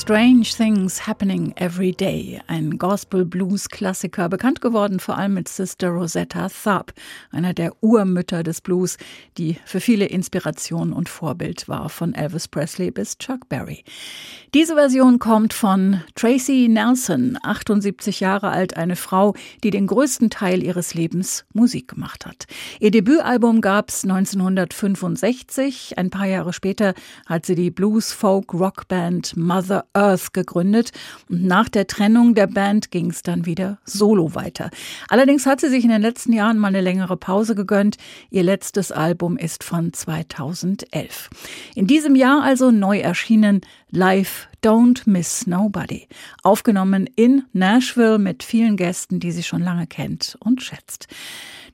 Strange Things Happening Every Day, ein Gospel-Blues-Klassiker, bekannt geworden vor allem mit Sister Rosetta Tharpe, einer der Urmütter des Blues, die für viele Inspiration und Vorbild war, von Elvis Presley bis Chuck Berry. Diese Version kommt von Tracy Nelson, 78 Jahre alt, eine Frau, die den größten Teil ihres Lebens Musik gemacht hat. Ihr Debütalbum gab es 1965. Ein paar Jahre später hat sie die Blues-Folk-Rockband Mother Earth gegründet und nach der Trennung der Band ging es dann wieder solo weiter. Allerdings hat sie sich in den letzten Jahren mal eine längere Pause gegönnt. Ihr letztes Album ist von 2011. In diesem Jahr also neu erschienen Live Don't Miss Nobody. Aufgenommen in Nashville mit vielen Gästen, die sie schon lange kennt und schätzt.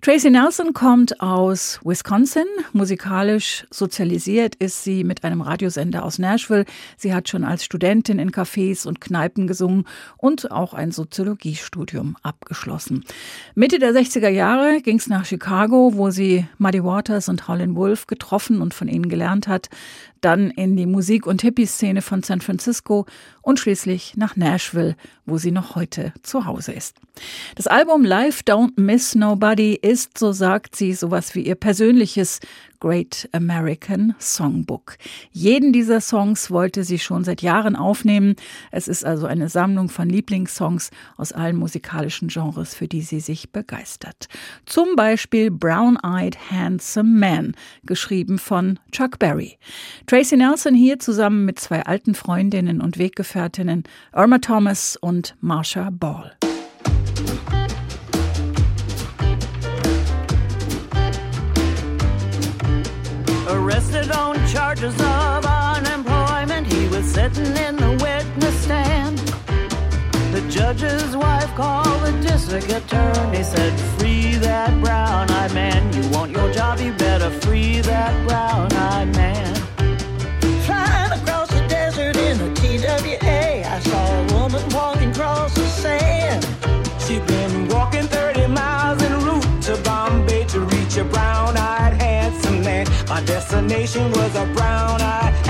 Tracy Nelson kommt aus Wisconsin. Musikalisch sozialisiert ist sie mit einem Radiosender aus Nashville. Sie hat schon als Studentin in Cafés und Kneipen gesungen und auch ein Soziologiestudium abgeschlossen. Mitte der 60er Jahre ging es nach Chicago, wo sie Muddy Waters und Howlin' Wolf getroffen und von ihnen gelernt hat dann in die Musik- und Hippie-Szene von San Francisco und schließlich nach Nashville, wo sie noch heute zu Hause ist. Das Album Life Don't Miss Nobody ist, so sagt sie, sowas wie ihr persönliches Great American Songbook. Jeden dieser Songs wollte sie schon seit Jahren aufnehmen. Es ist also eine Sammlung von Lieblingssongs aus allen musikalischen Genres, für die sie sich begeistert. Zum Beispiel Brown Eyed Handsome Man, geschrieben von Chuck Berry. Tracy Nelson hier zusammen mit zwei alten Freundinnen und Weggefährtinnen, Irma Thomas und Marsha Ball. Charges of unemployment, he was sitting in the witness stand. The judge's wife called the district attorney, said, Free that brown eyed man. You want your job, you better free that brown eyed man. Flying across the desert in a TWA, I saw a woman walking destination was a brown eyed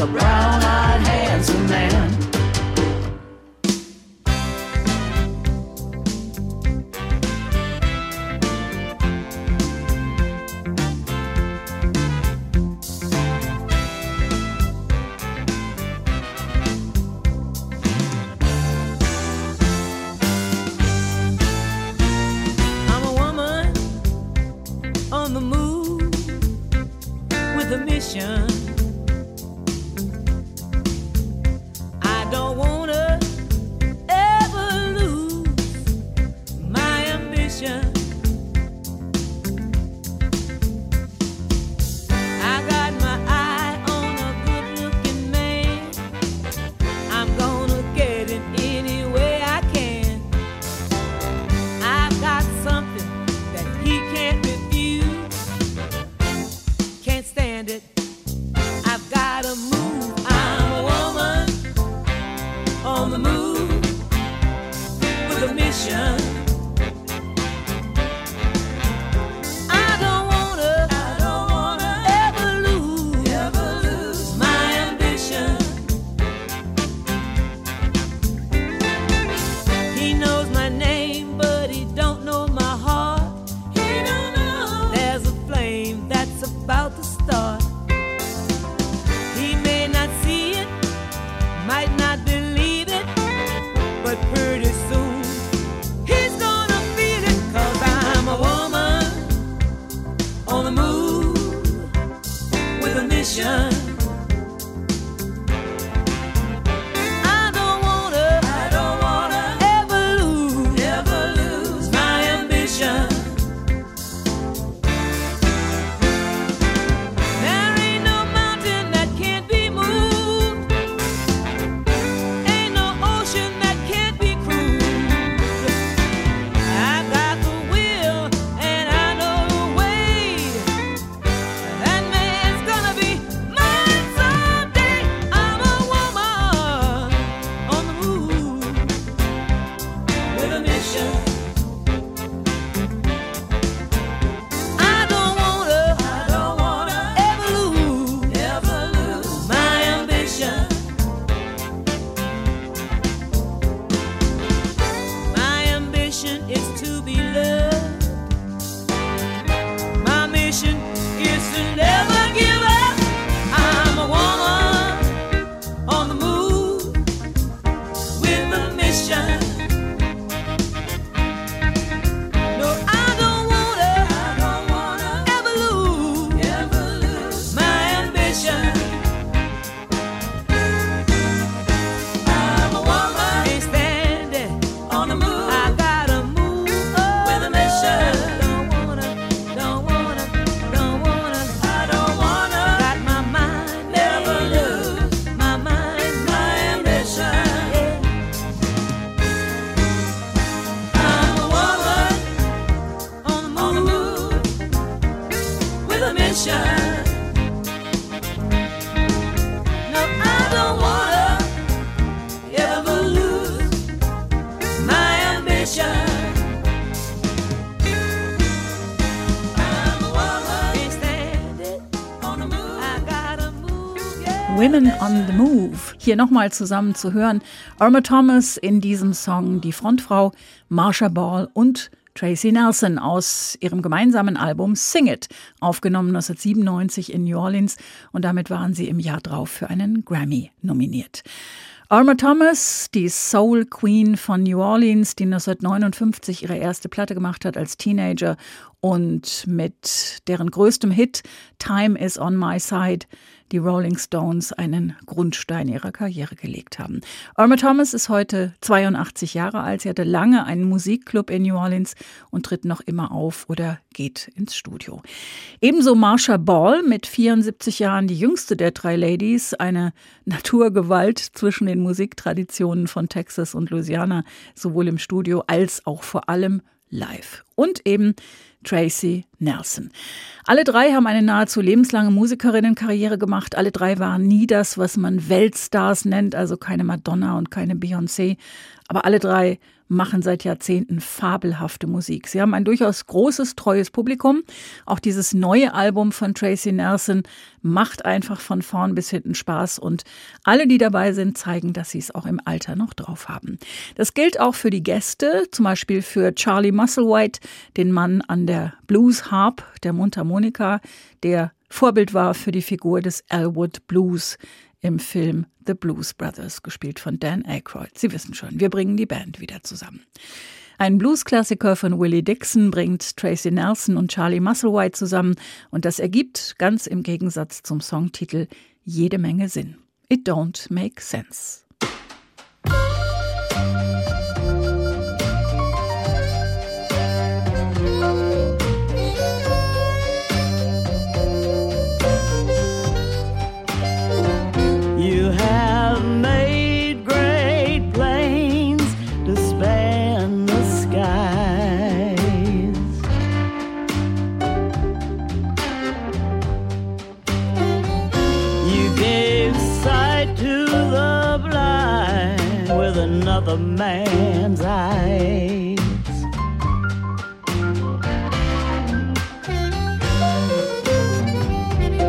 a brown eyed Hier nochmal zusammen zu hören. Irma Thomas in diesem Song, die Frontfrau, Marsha Ball und Tracy Nelson aus ihrem gemeinsamen Album Sing It, aufgenommen 1997 in New Orleans und damit waren sie im Jahr drauf für einen Grammy nominiert. Irma Thomas, die Soul Queen von New Orleans, die 1959 ihre erste Platte gemacht hat als Teenager und mit deren größtem Hit Time is on my side die Rolling Stones einen Grundstein ihrer Karriere gelegt haben. Irma Thomas ist heute 82 Jahre alt. Sie hatte lange einen Musikclub in New Orleans und tritt noch immer auf oder geht ins Studio. Ebenso Marsha Ball mit 74 Jahren, die jüngste der drei Ladies, eine Naturgewalt zwischen den Musiktraditionen von Texas und Louisiana, sowohl im Studio als auch vor allem live. Und eben Tracy Nelson. Alle drei haben eine nahezu lebenslange Musikerinnenkarriere gemacht. Alle drei waren nie das, was man Weltstars nennt, also keine Madonna und keine Beyoncé. Aber alle drei machen seit Jahrzehnten fabelhafte Musik. Sie haben ein durchaus großes, treues Publikum. Auch dieses neue Album von Tracy Nelson macht einfach von vorn bis hinten Spaß und alle, die dabei sind, zeigen, dass sie es auch im Alter noch drauf haben. Das gilt auch für die Gäste, zum Beispiel für Charlie Musselwhite, den Mann an der Blues Harp, der Mundharmonika, der Vorbild war für die Figur des Elwood Blues im Film The Blues Brothers, gespielt von Dan Aykroyd. Sie wissen schon, wir bringen die Band wieder zusammen. Ein Bluesklassiker von Willie Dixon bringt Tracy Nelson und Charlie Musselwhite zusammen und das ergibt ganz im Gegensatz zum Songtitel jede Menge Sinn. It don't make sense. Man's eyes.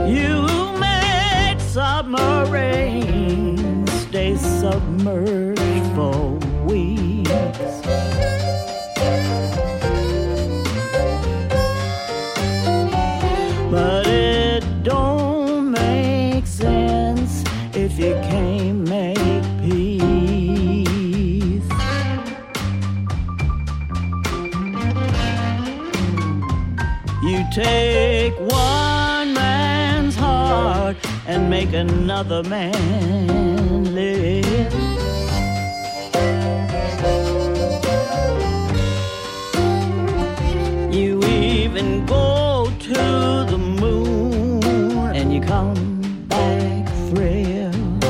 You made submarines stay submerged another man live. You even go to the moon and you come back thrilled.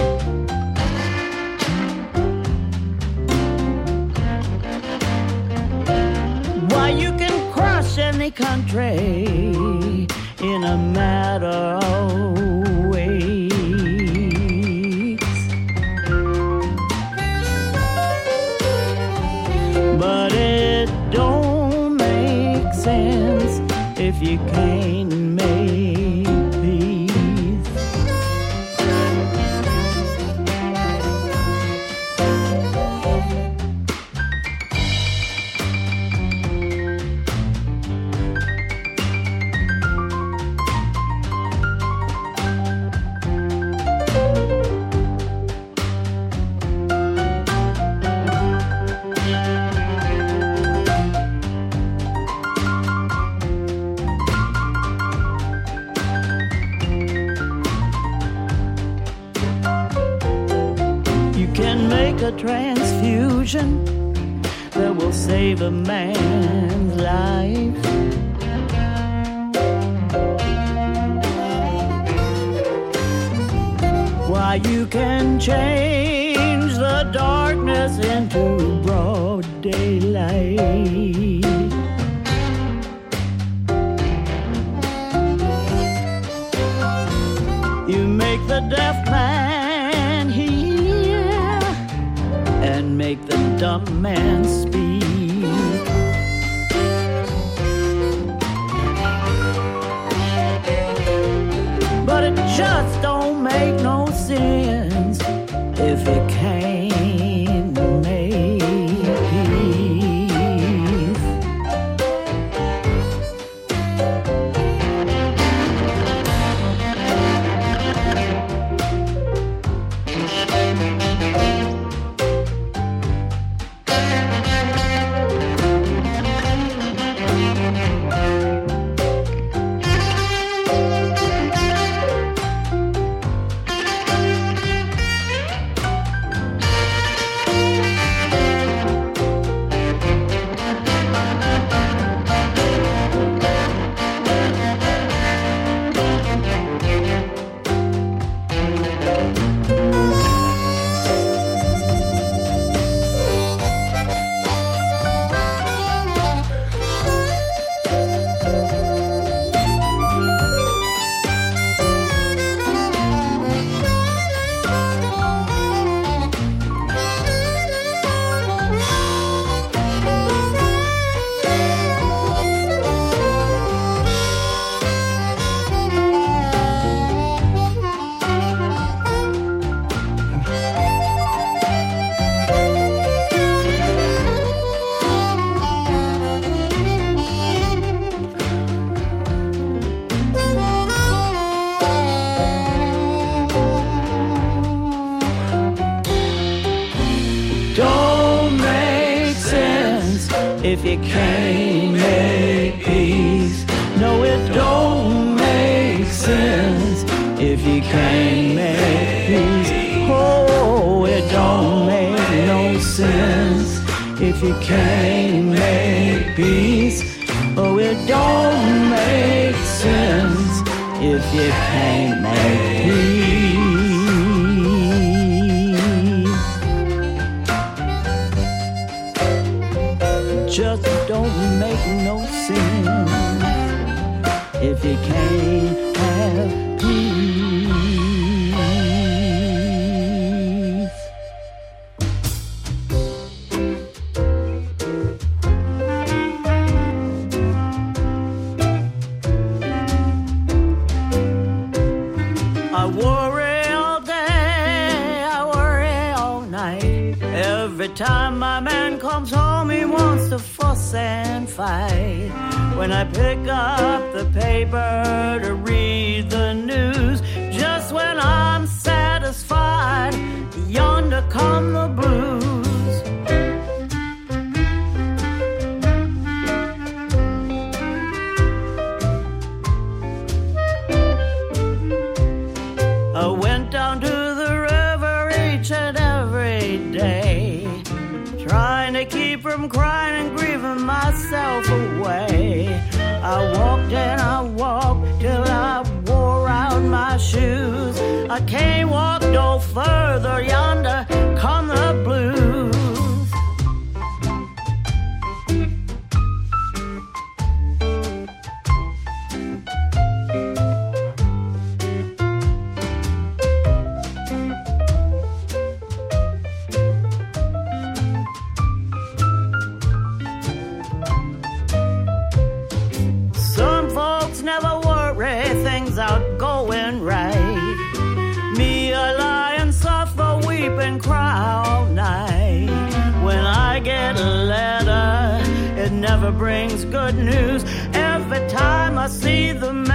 Why you can crush any country in a matter of a transfusion that will save a man's life. Why you can change the darkness into broad daylight. You make the deaf man make the dumb man speak. But it just don't make no sense if you can't can't make peace. Oh, it don't make sense if you can't make peace. just don't make no sense if you can't have peace. I pick up the paper to read the news, just when I'm satisfied, yonder come the blues. I went down to the river each and every day, trying to keep from crying and grieving myself away. I walked and I walked till I wore out my shoes. I can't walk no further yonder, I see the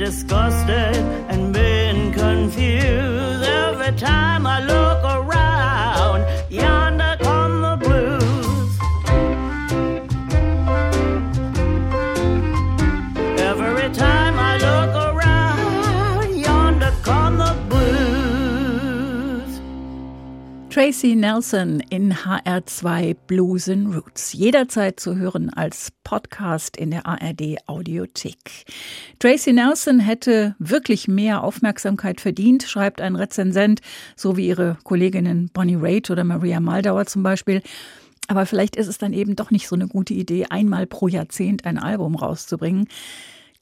disgusted and been confused. Every time I look Tracy Nelson in HR2 Blues and Roots. Jederzeit zu hören als Podcast in der ARD Audiothek. Tracy Nelson hätte wirklich mehr Aufmerksamkeit verdient, schreibt ein Rezensent, so wie ihre Kolleginnen Bonnie Raitt oder Maria Maldauer zum Beispiel. Aber vielleicht ist es dann eben doch nicht so eine gute Idee, einmal pro Jahrzehnt ein Album rauszubringen.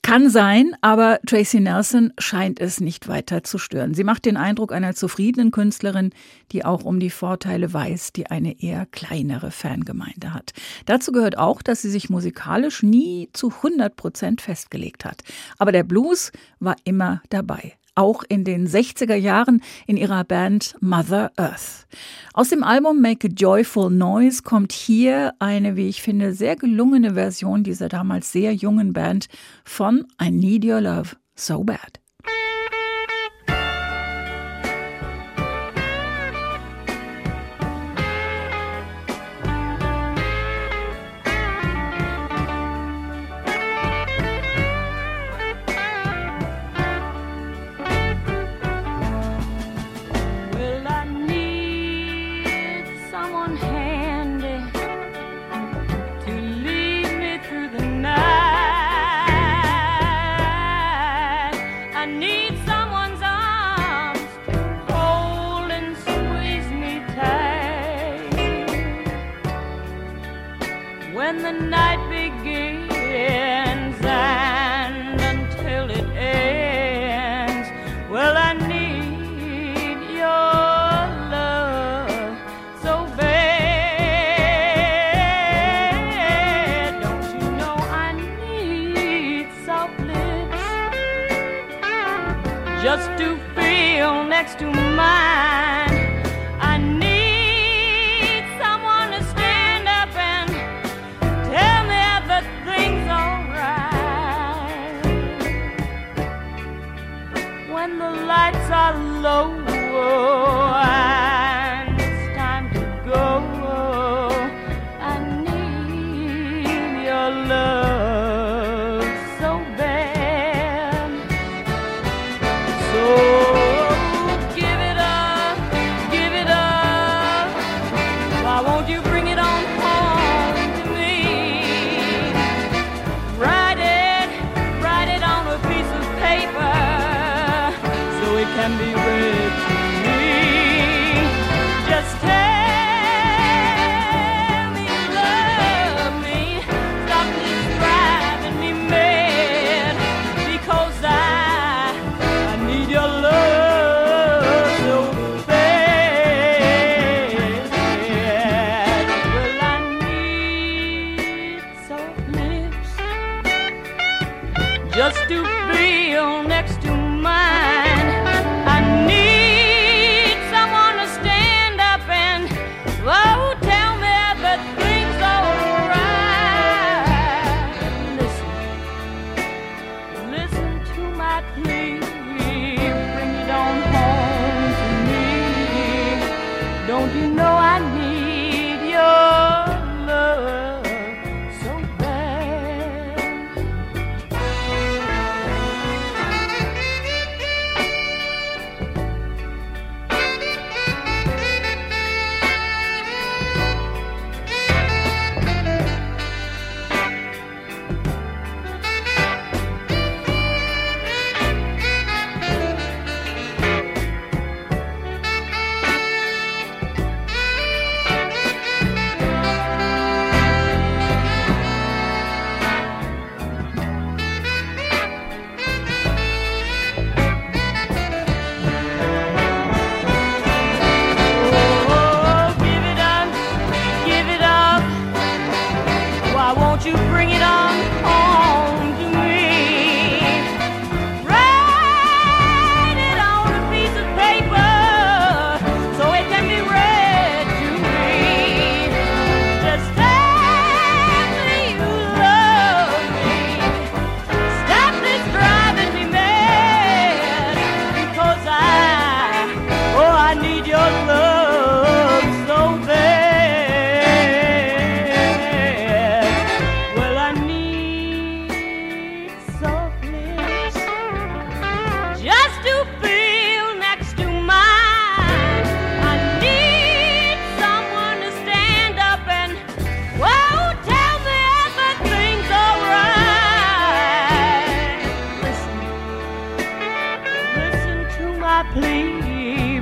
Kann sein, aber Tracy Nelson scheint es nicht weiter zu stören. Sie macht den Eindruck einer zufriedenen Künstlerin, die auch um die Vorteile weiß, die eine eher kleinere Fangemeinde hat. Dazu gehört auch, dass sie sich musikalisch nie zu 100 Prozent festgelegt hat. Aber der Blues war immer dabei auch in den 60er Jahren in ihrer Band Mother Earth. Aus dem Album Make a Joyful Noise kommt hier eine, wie ich finde, sehr gelungene Version dieser damals sehr jungen Band von I Need Your Love So Bad.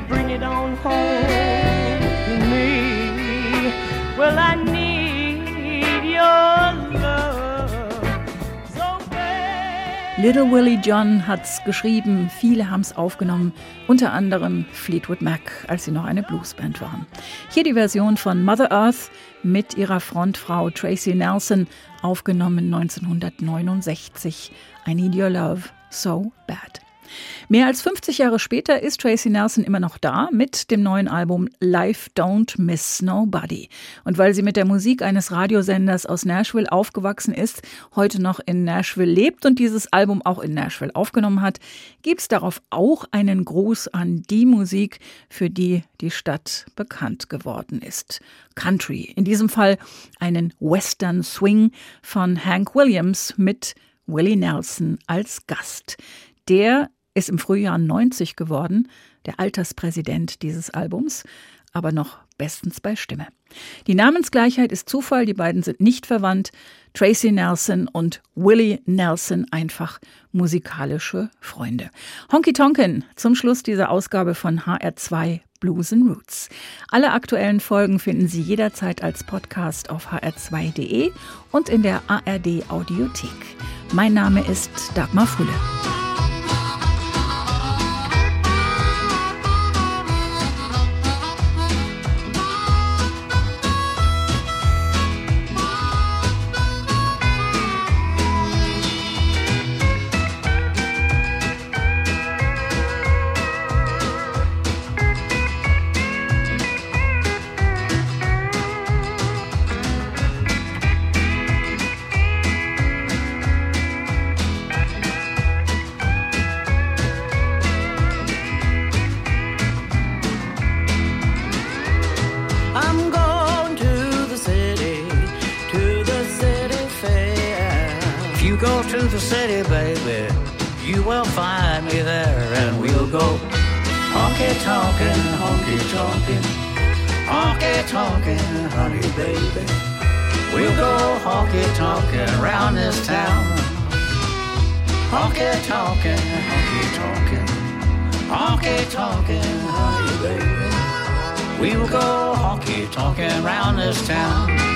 Bring it on home to me. Well, I need your love so bad. Little Willie John hat's geschrieben, viele haben's aufgenommen, unter anderem Fleetwood Mac, als sie noch eine Bluesband waren. Hier die Version von Mother Earth mit ihrer Frontfrau Tracy Nelson, aufgenommen 1969. I Need Your Love So Bad. Mehr als 50 Jahre später ist Tracy Nelson immer noch da mit dem neuen Album Life Don't Miss Nobody. Und weil sie mit der Musik eines Radiosenders aus Nashville aufgewachsen ist, heute noch in Nashville lebt und dieses Album auch in Nashville aufgenommen hat, gibt's darauf auch einen Gruß an die Musik, für die die Stadt bekannt geworden ist. Country. In diesem Fall einen Western Swing von Hank Williams mit Willie Nelson als Gast. Der ist im Frühjahr 90 geworden, der Alterspräsident dieses Albums, aber noch bestens bei Stimme. Die Namensgleichheit ist Zufall, die beiden sind nicht verwandt. Tracy Nelson und Willie Nelson einfach musikalische Freunde. Honky Tonkin zum Schluss dieser Ausgabe von HR2 Blues and Roots. Alle aktuellen Folgen finden Sie jederzeit als Podcast auf hr2.de und in der ARD Audiothek. Mein Name ist Dagmar Fulle. To the city, baby, you will find me there, and we'll go honky tonkin', honky tonkin', honky tonkin', honey baby. We'll go honky tonkin' around this town. Honky tonkin', honky tonkin', honky tonkin', honey baby. We will go honky tonkin' round this town.